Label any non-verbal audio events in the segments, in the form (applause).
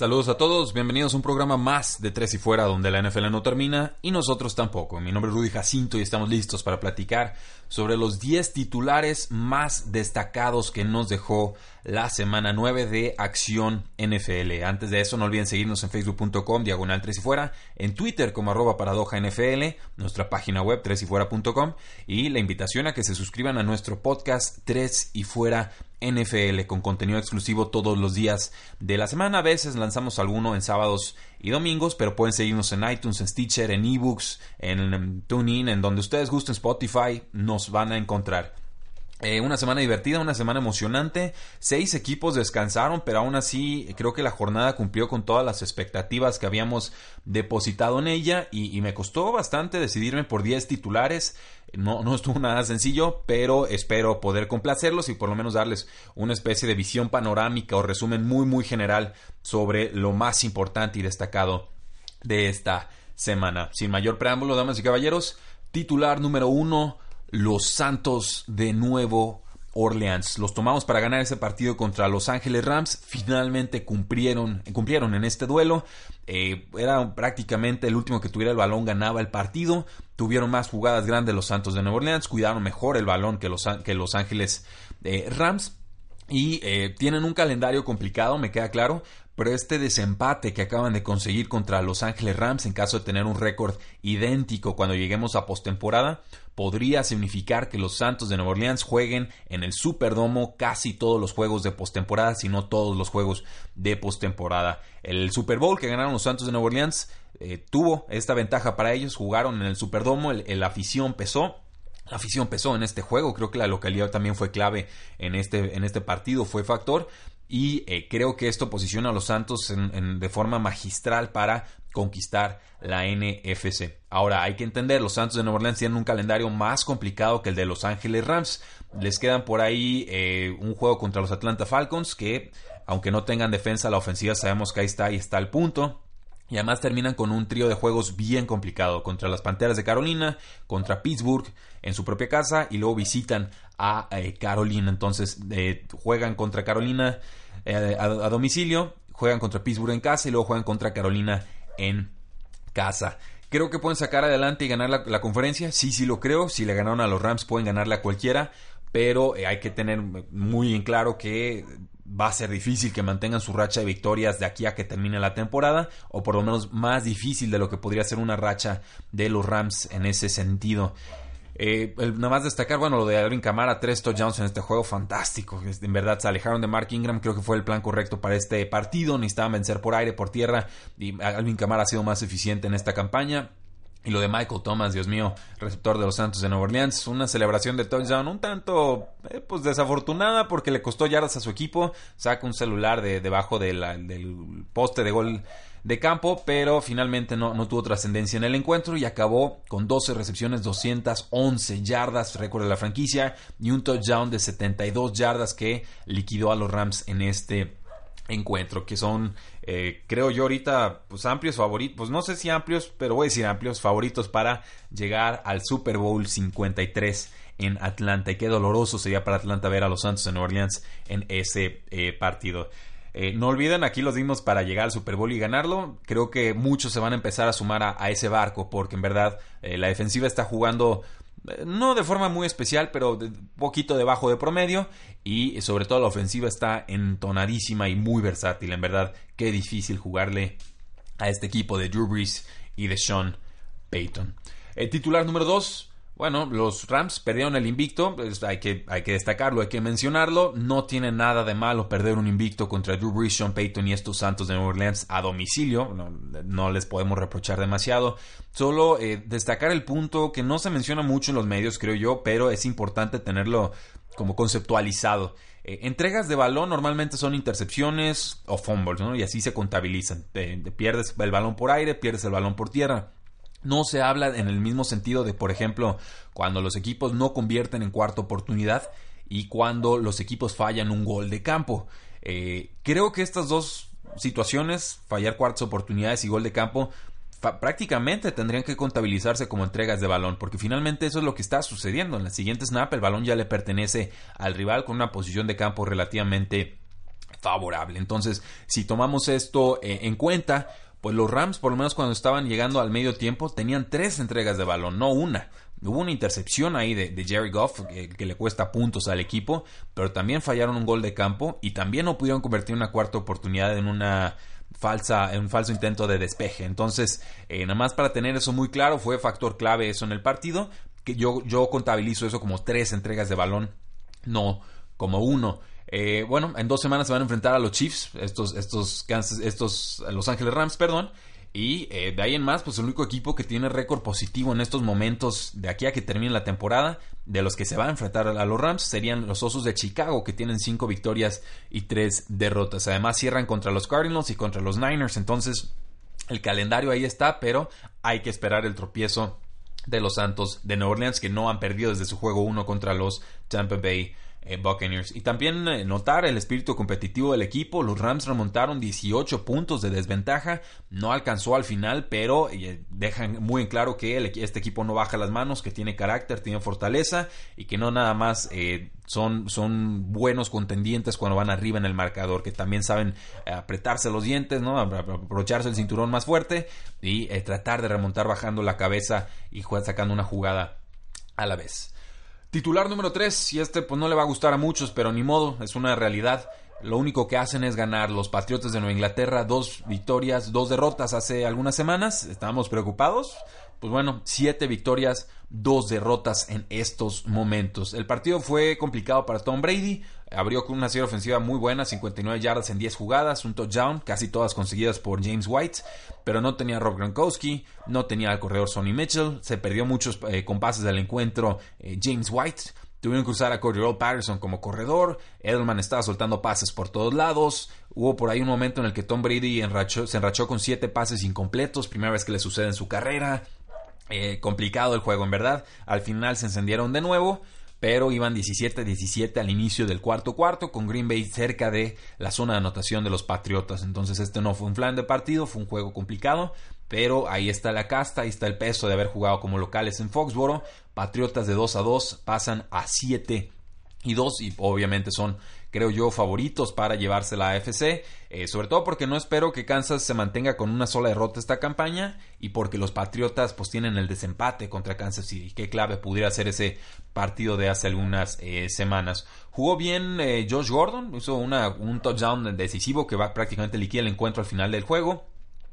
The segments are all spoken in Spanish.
Saludos a todos, bienvenidos a un programa más de Tres y Fuera donde la NFL no termina y nosotros tampoco. Mi nombre es Rudy Jacinto y estamos listos para platicar sobre los 10 titulares más destacados que nos dejó la semana 9 de Acción NFL. Antes de eso, no olviden seguirnos en facebook.com, diagonal 3 y fuera, en Twitter como arroba paradoja NFL, nuestra página web 3 y fuera.com y la invitación a que se suscriban a nuestro podcast 3 y fuera NFL con contenido exclusivo todos los días de la semana. A veces lanzamos alguno en sábados y domingos, pero pueden seguirnos en iTunes, en Stitcher, en eBooks, en TuneIn, en donde ustedes gusten, Spotify, nos van a encontrar. Eh, una semana divertida, una semana emocionante. Seis equipos descansaron, pero aún así creo que la jornada cumplió con todas las expectativas que habíamos depositado en ella y, me costó bastante decidirme por 10 titulares. No, no (laughs) estuvo nada sencillo, pero espero poder complacerlos y por lo menos darles una especie de visión panorámica o resumen muy muy general sobre lo más importante y destacado de esta semana. Sin mayor preámbulo, damas y caballeros, titular número uno los Santos de Nuevo Orleans. Los tomamos para ganar ese partido contra Los Ángeles Rams. Finalmente cumplieron, cumplieron en este duelo. Eh, era prácticamente el último que tuviera el balón ganaba el partido. Tuvieron más jugadas grandes los Santos de Nueva Orleans. Cuidaron mejor el balón que Los, que los Ángeles eh, Rams. Y eh, tienen un calendario complicado, me queda claro, pero este desempate que acaban de conseguir contra Los Ángeles Rams en caso de tener un récord idéntico cuando lleguemos a postemporada podría significar que los Santos de Nueva Orleans jueguen en el Superdomo casi todos los juegos de postemporada, si no todos los juegos de postemporada. El Super Bowl que ganaron los Santos de Nueva Orleans eh, tuvo esta ventaja para ellos, jugaron en el Superdomo, el, afición pesó, la afición pesó en este juego, creo que la localidad también fue clave en este, en este partido, fue factor y eh, creo que esto posiciona a los Santos de forma magistral para conquistar la NFC. Ahora hay que entender, los Santos de Nueva Orleans tienen un calendario más complicado que el de Los Ángeles Rams. Les quedan por ahí eh, un juego contra los Atlanta Falcons que, aunque no tengan defensa, la ofensiva sabemos que ahí está y está el punto. Y además terminan con un trío de juegos bien complicado contra las Panteras de Carolina, contra Pittsburgh en su propia casa y luego visitan a eh, Carolina. Entonces juegan contra Carolina eh, a, domicilio, juegan contra Pittsburgh en casa y luego juegan contra Carolina en casa. Creo que pueden sacar adelante y ganar la, conferencia. Sí, sí lo creo. Si le ganaron a los Rams, pueden ganarle a cualquiera. Pero eh, hay que tener muy en claro que va a ser difícil que mantengan su racha de victorias de aquí a que termine la temporada. O por lo menos más difícil de lo que podría ser una racha de los Rams en ese sentido. Eh, nada más destacar, bueno, lo de Alvin Kamara, tres touchdowns en este juego, fantástico. En verdad, se alejaron de Mark Ingram, creo que fue el plan correcto para este partido. Necesitaban vencer por aire, por tierra, y Alvin Kamara ha sido más eficiente en esta campaña. Y lo de Michael Thomas, Dios mío, receptor de los Santos de Nueva Orleans, una celebración de touchdown un tanto eh, pues desafortunada porque le costó yardas a su equipo. Saca un celular de debajo del poste de gol de campo, pero finalmente no, no tuvo trascendencia en el encuentro y acabó con 12 recepciones, 211 yardas, récord de la franquicia, y un touchdown de 72 yardas que liquidó a los Rams en este encuentro, que son, eh, creo yo ahorita, pues amplios favoritos, pues no sé si amplios, pero voy a decir amplios favoritos para llegar al Super Bowl 53 en Atlanta. Y qué doloroso sería para Atlanta ver a los Santos Nueva Orleans en ese eh, partido. Eh, no olviden, aquí los dimos para llegar al Super Bowl y ganarlo. Creo que muchos se van a empezar a sumar a, ese barco porque en verdad la defensiva está jugando no de forma muy especial, pero un poquito debajo de promedio y sobre todo la ofensiva está entonadísima y muy versátil. En verdad, qué difícil jugarle a este equipo de Drew Brees y de Sean Payton. El titular número 2, Bueno, los Rams perdieron el invicto, pues, hay, que, hay que destacarlo, hay que mencionarlo. No tiene nada de malo perder un invicto contra Drew Brees, Sean Payton y estos Santos de Nueva Orleans a domicilio. No, les podemos reprochar demasiado. Solo eh, destacar el punto que no se menciona mucho en los medios, creo yo, pero es importante tenerlo como conceptualizado. Eh, entregas de balón normalmente son intercepciones o fumbles, ¿no? Y así se contabilizan. pierdes el balón por aire, pierdes el balón por tierra. No se habla en el mismo sentido de, por ejemplo, cuando los equipos no convierten en cuarta oportunidad y cuando los equipos fallan un gol de campo. Eh, creo que estas dos situaciones, fallar cuartas oportunidades y gol de campo, prácticamente tendrían que contabilizarse como entregas de balón, porque finalmente eso es lo que está sucediendo. En la siguiente snap el balón ya le pertenece al rival con una posición de campo relativamente favorable. Entonces, si tomamos esto eh, en cuenta, pues los Rams, por lo menos cuando estaban llegando al medio tiempo, tenían tres entregas de balón, no una. Hubo una intercepción ahí de, Jerry Goff que, le cuesta puntos al equipo, pero también fallaron un gol de campo y también no pudieron convertir una cuarta oportunidad en una falsa, en un falso intento de despeje. Entonces, eh, nada más para tener eso muy claro, fue factor clave eso en el partido, que yo, yo contabilizo eso como tres entregas de balón, no como uno. Eh, bueno, en dos semanas se van a enfrentar a los Chiefs, estos, estos, estos Los Ángeles Rams, perdón. Y eh, de ahí en más, pues el único equipo que tiene récord positivo en estos momentos de aquí a que termine la temporada, de los que se va a enfrentar a los Rams, serían los Osos de Chicago, que tienen cinco victorias y tres derrotas. Además, cierran contra los Cardinals y contra los Niners. Entonces, el calendario ahí está, pero hay que esperar el tropiezo de los Santos de Nueva Orleans, que no han perdido desde su juego 1 contra los Tampa Bay eh, Buccaneers. Y también eh, notar el espíritu competitivo del equipo. Los Rams remontaron 18 puntos de desventaja. No alcanzó al final, pero eh, dejan muy en claro que este equipo no baja las manos, que tiene carácter, tiene fortaleza y que no nada más son, son buenos contendientes cuando van arriba en el marcador, que también saben apretarse los dientes, ¿no? aprovecharse el cinturón más fuerte y tratar de remontar bajando la cabeza y sacando una jugada a la vez. Titular número 3, y este pues no le va a gustar a muchos, pero ni modo, es una realidad. Lo único que hacen es ganar. Los Patriotas de Nueva Inglaterra, dos victorias, dos derrotas hace algunas semanas. Estábamos preocupados. Pues bueno, siete victorias, dos derrotas en estos momentos. El partido fue complicado para Tom Brady. Abrió con una serie ofensiva muy buena, 59 yardas en 10 jugadas, un touchdown, casi todas conseguidas por James White, pero no tenía Rob Gronkowski, no tenía al corredor Sonny Mitchell, se perdió muchos eh, compases del encuentro eh, James White. Tuvieron que usar a Cordero Patterson como corredor. Edelman estaba soltando pases por todos lados. Hubo por ahí un momento en el que Tom Brady se enrachó con siete pases incompletos. Primera vez que le sucede en su carrera. Eh, complicado el juego, en verdad. Al final se encendieron de nuevo, pero iban 17-17 al inicio del cuarto cuarto, con Green Bay cerca de la zona de anotación de los Patriotas. Entonces este no fue un plan de partido, fue un juego complicado, pero ahí está la casta, ahí está el peso de haber jugado como locales en Foxboro. Patriotas de 2 a 2 pasan a 7 y 2 y obviamente son creo yo, favoritos para llevarse la AFC, eh, sobre todo porque no espero que Kansas se mantenga con una sola derrota esta campaña y porque los Patriotas pues tienen el desempate contra Kansas City. Qué clave pudiera ser ese partido de hace algunas eh, semanas. Jugó bien eh, Josh Gordon, hizo una, un touchdown decisivo que va prácticamente liquida el encuentro al final del juego.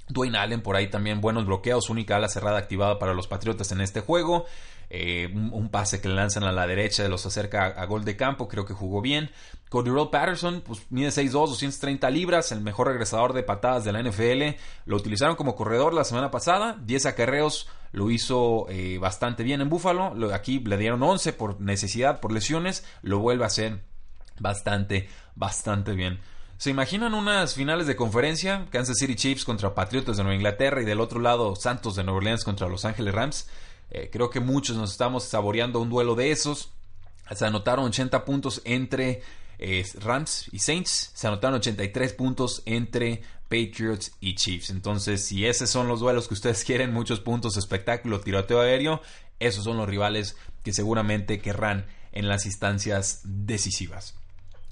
Dwayne Allen por ahí también buenos bloqueos, única ala cerrada activada para los Patriotas en este juego. Eh, un, pase que le lanzan a la derecha los acerca a, gol de campo, creo que jugó bien. Cordero Patterson, pues mide 6'2, 230 libras, el mejor regresador de patadas de la NFL. Lo utilizaron como corredor la semana pasada, 10 acarreos, lo hizo eh, bastante bien en Buffalo. aquí le dieron 11 por necesidad, por lesiones, lo vuelve a hacer bastante, bastante bien. ¿Se imaginan unas finales de conferencia? Kansas City Chiefs contra Patriotas de Nueva Inglaterra y del otro lado Santos de Nueva Orleans contra Los Ángeles Rams. Eh, creo que muchos nos estamos saboreando un duelo de esos. Se anotaron 80 puntos entre eh, Rams y Saints. Se anotaron 83 puntos entre Patriots y Chiefs. Entonces, si esos son los duelos que ustedes (laughs) quieren, muchos puntos, espectáculo, tiroteo aéreo, esos son los rivales que seguramente querrán en las instancias decisivas.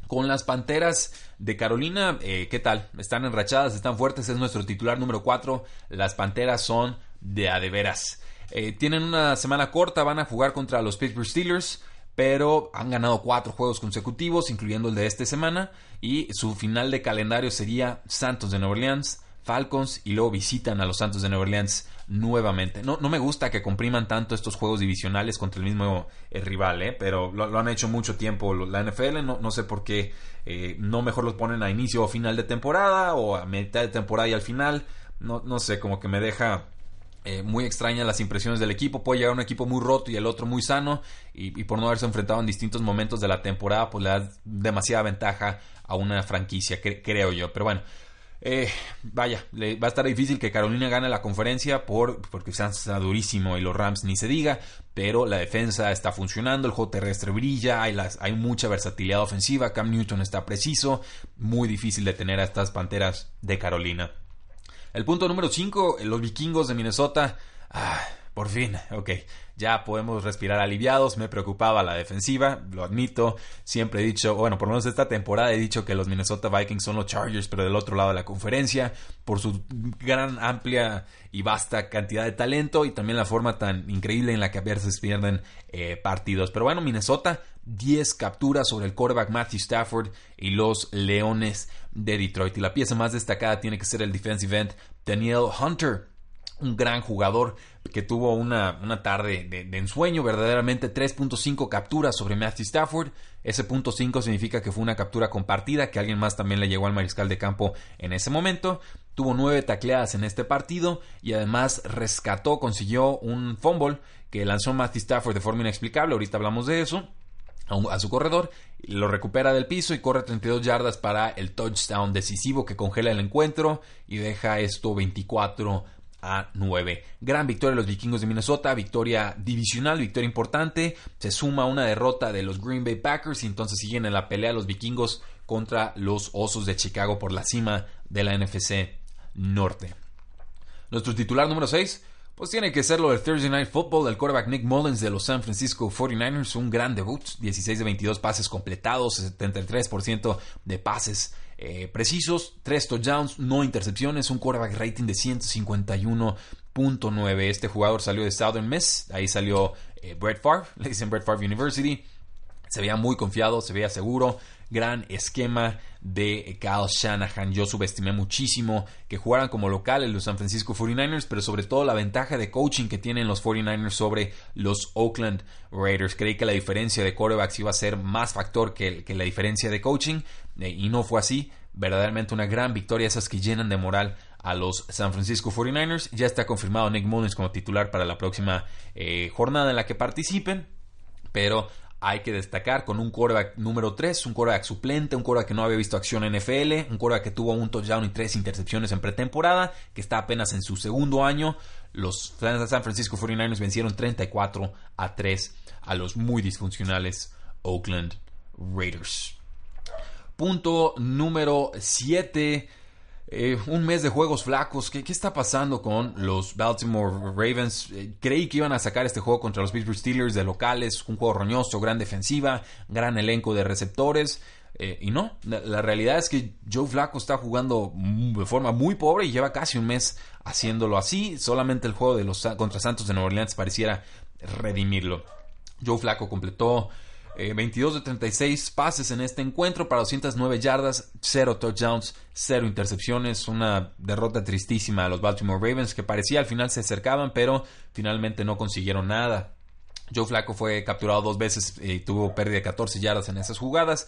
Con las Panteras de Carolina, eh, ¿qué tal? Están enrachadas, están fuertes, es nuestro titular número 4. Las Panteras son de a de veras. Eh, tienen una semana corta, van a jugar contra los Pittsburgh Steelers, pero han ganado cuatro juegos consecutivos, incluyendo el de esta semana, y su final de calendario sería Santos de Nueva Orleans, Falcons y luego visitan a los Santos de Nueva Orleans nuevamente. No, no me gusta que compriman tanto estos juegos divisionales contra el mismo eh, rival, ¿eh? pero lo, han hecho mucho tiempo la NFL. No, no sé por qué eh, no mejor los ponen a inicio o final de temporada o a mitad de temporada y al final. No, no sé, como que me deja eh, muy extrañas las impresiones del equipo. Puede llegar un equipo muy roto y el otro muy sano. Y, por no haberse enfrentado en distintos momentos de la temporada, pues le da demasiada ventaja a una franquicia, creo yo. Pero bueno, eh, vaya, le, va a estar difícil que Carolina gane la conferencia por, porque está durísimo y los Rams ni se diga. Pero la defensa está funcionando, el juego terrestre brilla, hay, hay mucha versatilidad ofensiva. Cam Newton está preciso. Muy difícil de tener a estas panteras de Carolina. El punto número 5, los vikingos de Minnesota. Ah, por fin, ok, ya podemos respirar aliviados. Me preocupaba la defensiva, lo admito. Siempre he dicho, bueno, por lo menos esta temporada he dicho que los Minnesota Vikings son los Chargers, pero del otro lado de la conferencia, por su gran, amplia y vasta cantidad de talento y también la forma tan increíble en la que a veces pierden eh, partidos. Pero bueno, Minnesota 10 capturas sobre el quarterback Matthew Stafford y los Leones de Detroit. Y la pieza más destacada tiene que ser el defensive end Daniel Hunter, un gran jugador que tuvo una, una tarde de, ensueño, verdaderamente 3.5 capturas sobre Matthew Stafford. Ese punto 5 significa que fue una captura compartida, que alguien más también le llegó al mariscal de campo en ese momento. Tuvo nueve tacleadas en este partido y además rescató, consiguió un fumble que lanzó Matthew Stafford de forma inexplicable. Ahorita hablamos de eso a, su corredor, lo recupera del piso y corre 32 yardas para el touchdown decisivo que congela el encuentro y deja esto 24 a 9. Gran victoria de los vikingos de Minnesota, victoria divisional, victoria importante. Se suma una derrota de los Green Bay Packers y entonces siguen en la pelea los vikingos contra los Osos de Chicago por la cima de la NFC Norte. Nuestro titular número 6 pues tiene que ser lo Thursday Night Football del quarterback Nick Mullins de los San Francisco 49ers. Un gran debut, 16 de 22 pases completados, 73% de pases eh, precisos, 3 touchdowns, no intercepciones, un quarterback rating de 151.9. Este jugador salió de Southern Miss, ahí salió eh, Brett Favre, le dicen Brett Favre University. Se veía muy confiado, se veía seguro gran esquema de Kyle Shanahan. Yo subestimé muchísimo que jugaran como locales los San Francisco 49ers, pero sobre todo la ventaja de coaching que tienen los 49ers sobre los Oakland Raiders. Creí que la diferencia de quarterbacks iba a ser más factor que, la diferencia de coaching eh, y no fue así. Verdaderamente una gran victoria, esas que llenan de moral a los San Francisco 49ers. Ya está confirmado Nick Mullins como titular para la próxima eh, jornada en la que participen. Pero hay que destacar con un quarterback número 3, un quarterback suplente, un quarterback que no había visto acción en NFL, un quarterback que tuvo un touchdown y tres intercepciones en pretemporada, que está apenas en su segundo año. Los San Francisco 49ers vencieron 34 a 3 a los muy disfuncionales Oakland Raiders. Punto número 7 eh, un mes de juegos flacos. ¿Qué, está pasando con los Baltimore Ravens? Eh, creí que iban a sacar este juego contra los Pittsburgh Steelers de locales. Un juego roñoso, gran defensiva, gran elenco de receptores. Eh, y no, la, realidad es que Joe Flaco está jugando de forma muy pobre y lleva casi un mes haciéndolo así. Solamente el juego de los contra Santos de Nueva Orleans pareciera redimirlo. Joe Flaco completó 22 eh, de 36 pases en este encuentro para 209 yardas, 0 touchdowns, 0 intercepciones. Una derrota tristísima a los Baltimore Ravens que parecía al final se acercaban, pero finalmente no consiguieron nada. Joe Flacco fue capturado dos veces y tuvo pérdida de 14 yardas en esas jugadas.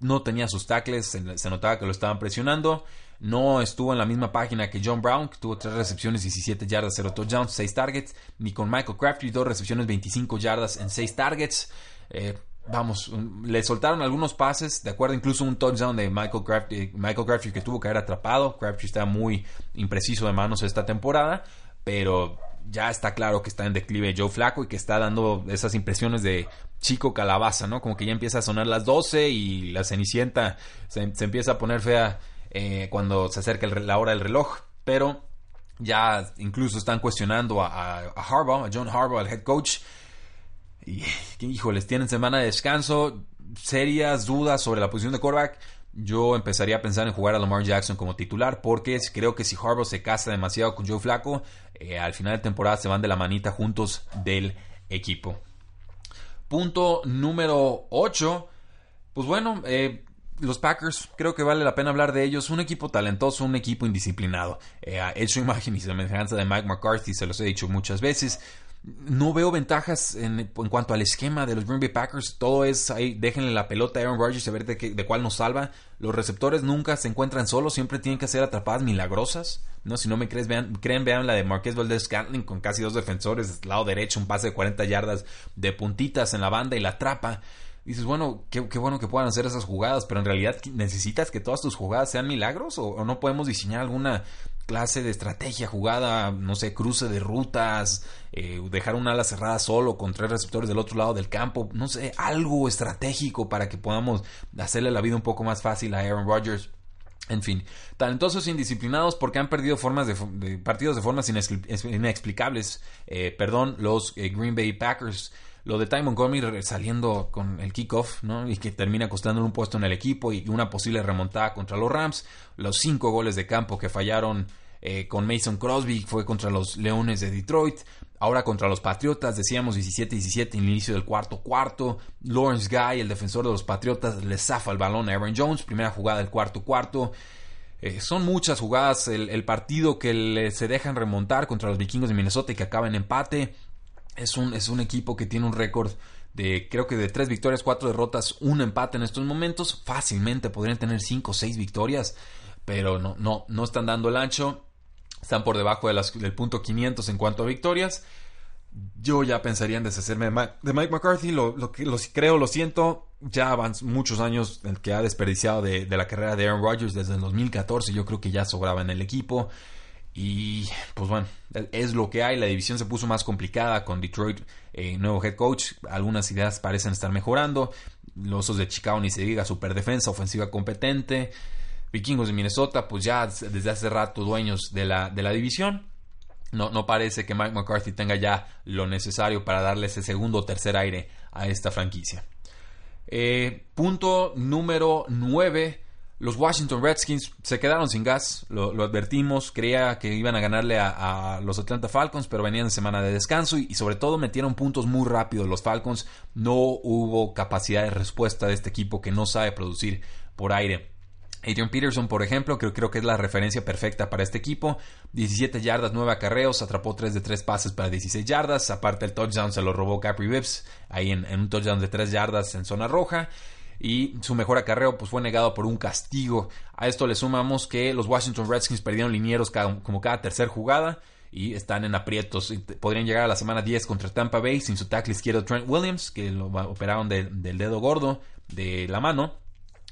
No tenía sus tackles, se, notaba que lo estaban presionando. No estuvo en la misma página que John Brown, que tuvo 3 recepciones, 17 yardas, 0 touchdowns, 6 targets. Ni con Michael Crafty, 2 recepciones, 25 yardas en 6 targets. Eh, vamos, le soltaron algunos pases, de acuerdo, incluso un touchdown de Michael Crabtree, Michael Crabtree que tuvo que haber atrapado. Crabtree está muy impreciso de manos esta temporada, pero ya está claro que está en declive Joe Flaco y que está dando esas impresiones de chico calabaza, ¿no? Como que ya empieza a sonar las 12 y la cenicienta se, empieza a poner fea eh, cuando se acerca la hora del reloj, pero ya incluso están cuestionando a, a Harbaugh, a John Harbaugh, el head coach, y, (laughs) híjoles, tienen semana de descanso, serias dudas sobre la posición de quarterback. Yo empezaría a pensar en jugar a Lamar Jackson como titular porque creo que si Harbaugh se casa demasiado con Joe Flaco, eh, al final de temporada se van de la manita juntos del equipo. Punto número 8. Pues bueno, eh, los Packers, creo que vale la pena hablar de ellos. Un equipo talentoso, un equipo indisciplinado. Eh, hecho (laughs) imagen y semejanza de Mike McCarthy, se los he dicho muchas veces. No veo ventajas en, cuanto al esquema de los Green Bay Packers. Todo es ahí, déjenle la pelota a Aaron Rodgers a ver de, de cuál nos salva. Los receptores nunca se encuentran solos, siempre tienen que ser atrapadas milagrosas. No, si no me crees, vean, creen, vean la de Marquez Valdez Scantling con casi dos defensores, lado derecho, un pase de 40 yardas de puntitas en la banda y la atrapa dices, bueno, qué, bueno que puedan hacer esas jugadas, pero en realidad necesitas que todas tus jugadas sean milagros o, no podemos diseñar alguna clase de estrategia jugada, no sé, cruce de rutas, eh, dejar un ala cerrada solo con tres receptores del otro lado del campo, no sé, algo estratégico para que podamos hacerle la vida un poco más fácil a Aaron Rodgers. En fin, talentosos indisciplinados porque han perdido formas de, partidos de formas inexplicables. Eh, perdón, los eh, Green Bay Packers lo de Ty Montgomery saliendo con el kickoff, ¿no? Y que termina costando un puesto en el equipo y una posible remontada contra los Rams. Los cinco goles de campo que fallaron eh, con Mason Crosby fue contra los Leones de Detroit. Ahora contra los Patriotas, decíamos 17-17 en el inicio del cuarto cuarto. Lawrence Guy, el defensor de los Patriotas, le zafa el balón a Aaron Jones. Primera jugada del cuarto cuarto. Eh, son muchas jugadas. El, partido que se dejan remontar contra los vikingos de Minnesota y que acaba en empate. Es un, es un equipo que tiene un récord de creo que de tres victorias, cuatro derrotas, un empate en estos momentos. Fácilmente podrían tener cinco o seis victorias, pero no, no, no están dando el ancho. Están por debajo de las, del punto 500 en cuanto a victorias. Yo ya pensaría en deshacerme de Mike, McCarthy. Lo, lo, lo, creo, lo siento. Ya van muchos años que ha desperdiciado de, de la carrera de Aaron Rodgers desde el 2014. Yo creo que ya sobraba en el equipo. Y pues bueno, es lo que hay. La división se puso más complicada con Detroit, eh, nuevo head coach. Algunas ideas parecen estar mejorando. Los Osos de Chicago ni se diga, super defensa, ofensiva competente. Vikingos de Minnesota, pues ya desde hace rato dueños de la, de la división. No, no parece que Mike McCarthy tenga ya lo necesario para darle ese segundo o tercer aire a esta franquicia. Eh, punto número 9 los Washington Redskins se quedaron sin gas, lo, advertimos, creía que iban a ganarle a, los Atlanta Falcons, pero venían de semana de descanso y, sobre todo metieron puntos muy rápido los Falcons. No hubo capacidad de respuesta de este equipo que no sabe producir por aire. Adrian Peterson, por ejemplo, creo, creo que es la referencia perfecta para este equipo. 17 yardas, 9 acarreos, atrapó 3 de 3 pases para 16 yardas. Aparte el touchdown se lo robó Capri Vips, ahí en, en un touchdown de 3 yardas en zona roja y su mejor acarreo pues, fue negado por un castigo. A esto le sumamos que los Washington Redskins perdieron linieros como cada tercer jugada y están en aprietos. Podrían llegar a la semana 10 contra Tampa Bay sin su tackle izquierdo Trent Williams, que lo operaron del dedo gordo de la mano.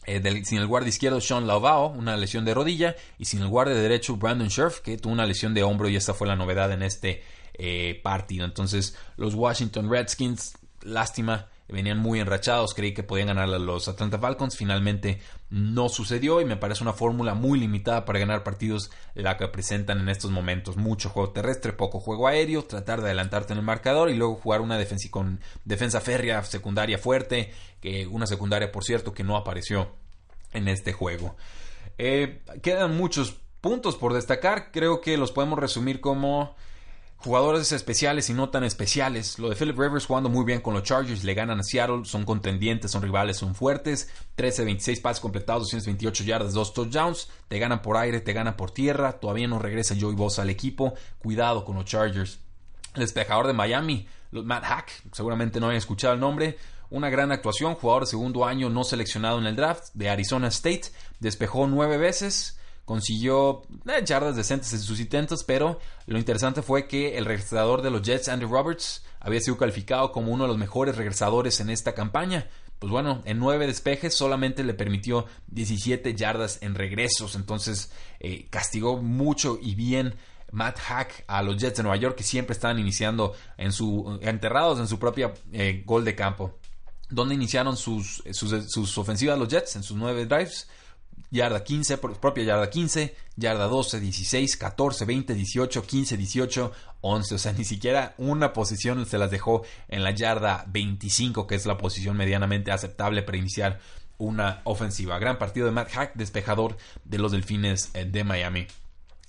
Eh, sin el guardia izquierdo Sean Lauvao, una lesión de rodilla, y sin el guardia derecho Brandon Scherf, que tuvo una lesión de hombro y esa fue la novedad en este eh, partido. Entonces los Washington Redskins, lástima, venían muy enrachados, creí que podían ganar a los Atlanta Falcons, finalmente no sucedió y me parece una fórmula muy limitada para ganar partidos la que presentan en estos momentos, mucho juego terrestre, poco juego aéreo, tratar de adelantarte en el marcador y luego jugar una defensa con defensa férrea, secundaria fuerte, que una secundaria por cierto que no apareció en este juego. Eh, quedan muchos puntos por destacar, creo que los podemos resumir como Jugadores especiales y no tan especiales. Lo de Philip Rivers jugando muy bien con los Chargers, le ganan a Seattle, son contendientes, son rivales, son fuertes. 13-26 pases completados, 228 yardas, 2 touchdowns. Te ganan por aire, te ganan por tierra. Todavía no regresa Joey Bosa al equipo. Cuidado con los Chargers. El despejador de Miami, Matt Hack, seguramente no hayan escuchado el nombre. Una gran actuación, jugador de segundo año no seleccionado en el draft de Arizona State. Despejó nueve veces consiguió eh, yardas decentes en sus intentos, pero lo interesante fue que el regresador de los Jets, Andrew Roberts, había sido calificado como uno de los mejores regresadores en esta campaña. Pues bueno, en nueve despejes solamente le permitió 17 yardas en regresos, entonces eh, castigó mucho y bien Matt Hack a los Jets de Nueva York que siempre estaban iniciando en su enterrados en su propia eh, gol de campo. Donde iniciaron sus, sus, sus ofensivas los Jets en sus nueve drives yarda 15, propia yarda 15, yarda 12, 16, 14, 20, 18, 15, 18, 11. O sea, ni siquiera una posición se las dejó en la yarda 25, que es la posición medianamente aceptable para iniciar una ofensiva. Gran partido de Matt Hack, despejador de los Delfines eh, de Miami.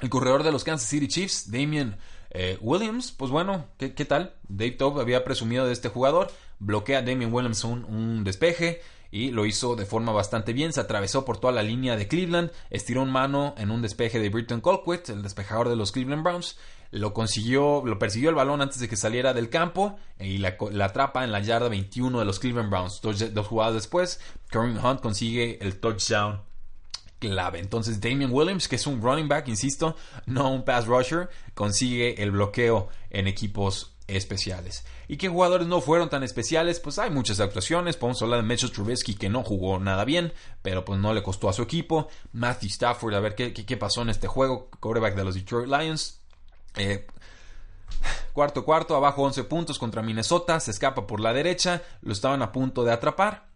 El corredor de los Kansas City Chiefs, Damien Eh, Williams, pues bueno, ¿qué, tal? Dave Top había presumido de este jugador, bloquea a Damien Williams un, despeje y lo hizo de forma bastante bien. Se atravesó por toda la línea de Cleveland, estiró un mano en un despeje de Britton Colquitt, el despejador de los Cleveland Browns. Lo consiguió, lo persiguió el balón antes de que saliera del campo y la, atrapa en la yarda 21 de los Cleveland Browns. Dos, dos jugadas después, Kareem Hunt consigue el touchdown clave. Entonces Damian Williams, que es un running back, insisto, no un pass rusher, consigue el bloqueo en equipos especiales. ¿Y qué jugadores no fueron tan especiales? Pues hay muchas actuaciones. Podemos hablar de Mitchell Trubisky que no jugó nada bien, pero pues no le costó a su equipo. Matthew Stafford, a ver qué, qué, pasó en este juego. Quarterback de los Detroit Lions. Eh, cuarto cuarto, abajo 11 puntos contra Minnesota. Se escapa por la derecha. Lo estaban a punto de atrapar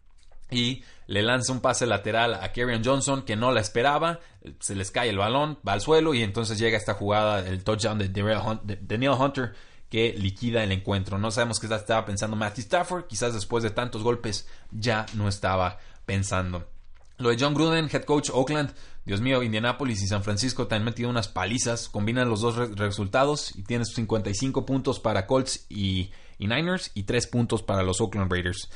y le lanza un pase lateral a Kerryon Johnson que no la esperaba, se les cae el balón, va al suelo y entonces llega esta jugada, el touchdown de Daniel Hunter que liquida el encuentro. No sabemos qué estaba pensando Matthew Stafford, quizás después de tantos golpes ya no estaba pensando. Lo de John Gruden, head coach Oakland, Dios mío, Indianapolis y San Francisco te han metido unas palizas, combinan los dos resultados y tienes 55 puntos para Colts y, Niners y 3 puntos para los Oakland Raiders.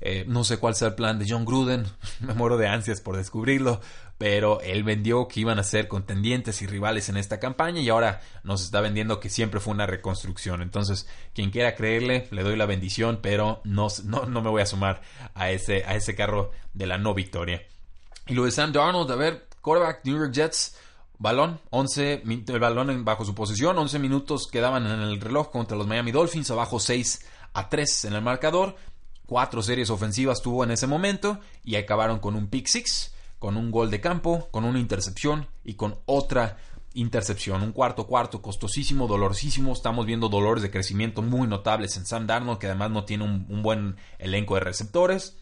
Eh, no sé cuál sea el plan de John Gruden, (laughs) me muero de ansias por descubrirlo, pero él vendió que iban a ser contendientes y rivales en esta campaña y ahora nos está vendiendo que siempre fue una reconstrucción. Entonces, quien quiera creerle, le doy la bendición, pero no, no, no me voy a sumar a ese, a ese carro de la no victoria. Y lo de Sam Darnold, a ver, quarterback New York Jets, balón, 11, el balón bajo su posición, 11 minutos quedaban en el reloj contra los Miami Dolphins, abajo 6 a 3 en el marcador cuatro series ofensivas tuvo en ese momento y acabaron con un pick six, con un gol de campo, con una intercepción y con otra intercepción. Un cuarto cuarto costosísimo, dolorosísimo. Estamos viendo dolores de crecimiento muy notables en Sam Darnold, que además no tiene un, buen elenco de receptores.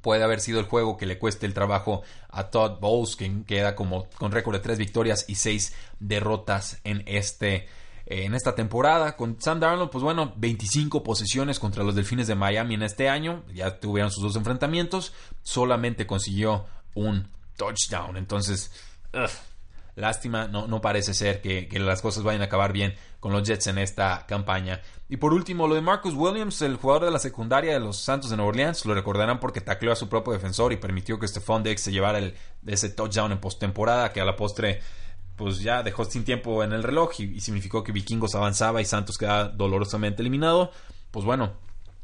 Puede haber sido el juego que le cueste el trabajo a Todd Bowles, que queda como con récord de tres victorias y seis derrotas en este en esta temporada. Con Sam Darnold, pues bueno, 25 posesiones contra los Delfines de Miami en este año. Ya tuvieron sus dos enfrentamientos. Solamente consiguió un touchdown. Entonces, lástima, no, no parece ser que, las cosas vayan a acabar bien con los Jets en esta campaña. Y por último, lo de Marcus Williams, el jugador de la secundaria de los Santos de Nueva Orleans, lo recordarán porque tacleó a su propio defensor y permitió que Stephon Dex se llevara el, ese touchdown en postemporada que a la postre pues ya dejó sin tiempo en el reloj y, significó que Vikingos avanzaba y Santos quedaba dolorosamente eliminado. Pues bueno,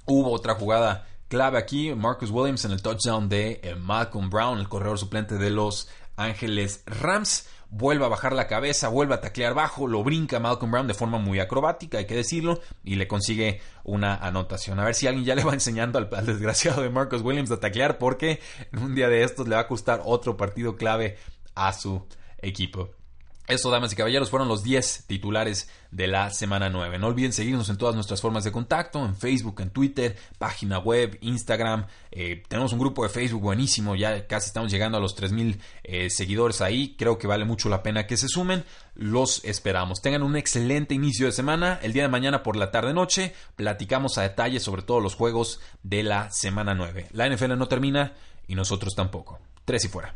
hubo otra jugada clave aquí, Marcus Williams en el touchdown de eh, Malcolm Brown, el corredor suplente de los Ángeles Rams. Vuelve a bajar la cabeza, vuelve a taclear bajo, lo brinca Malcolm Brown de forma muy acrobática, hay que decirlo, y le consigue una anotación. A ver si alguien ya le va (laughs) enseñando al, al desgraciado de Marcus Williams a taclear, porque en un día de estos le va a costar otro partido clave a su equipo. Eso, damas y caballeros, fueron los 10 titulares de la semana 9. No olviden seguirnos en todas nuestras formas de contacto, en Facebook, en Twitter, página web, Instagram. Eh, tenemos un grupo de Facebook buenísimo, ya casi estamos llegando a los 3.000 eh, seguidores ahí. Creo que vale mucho la pena que se sumen. Los esperamos. Tengan un excelente inicio de semana. El día de mañana por la tarde-noche platicamos a detalle sobre todos los juegos de la semana 9. La NFL no termina y nosotros tampoco. Tres y fuera.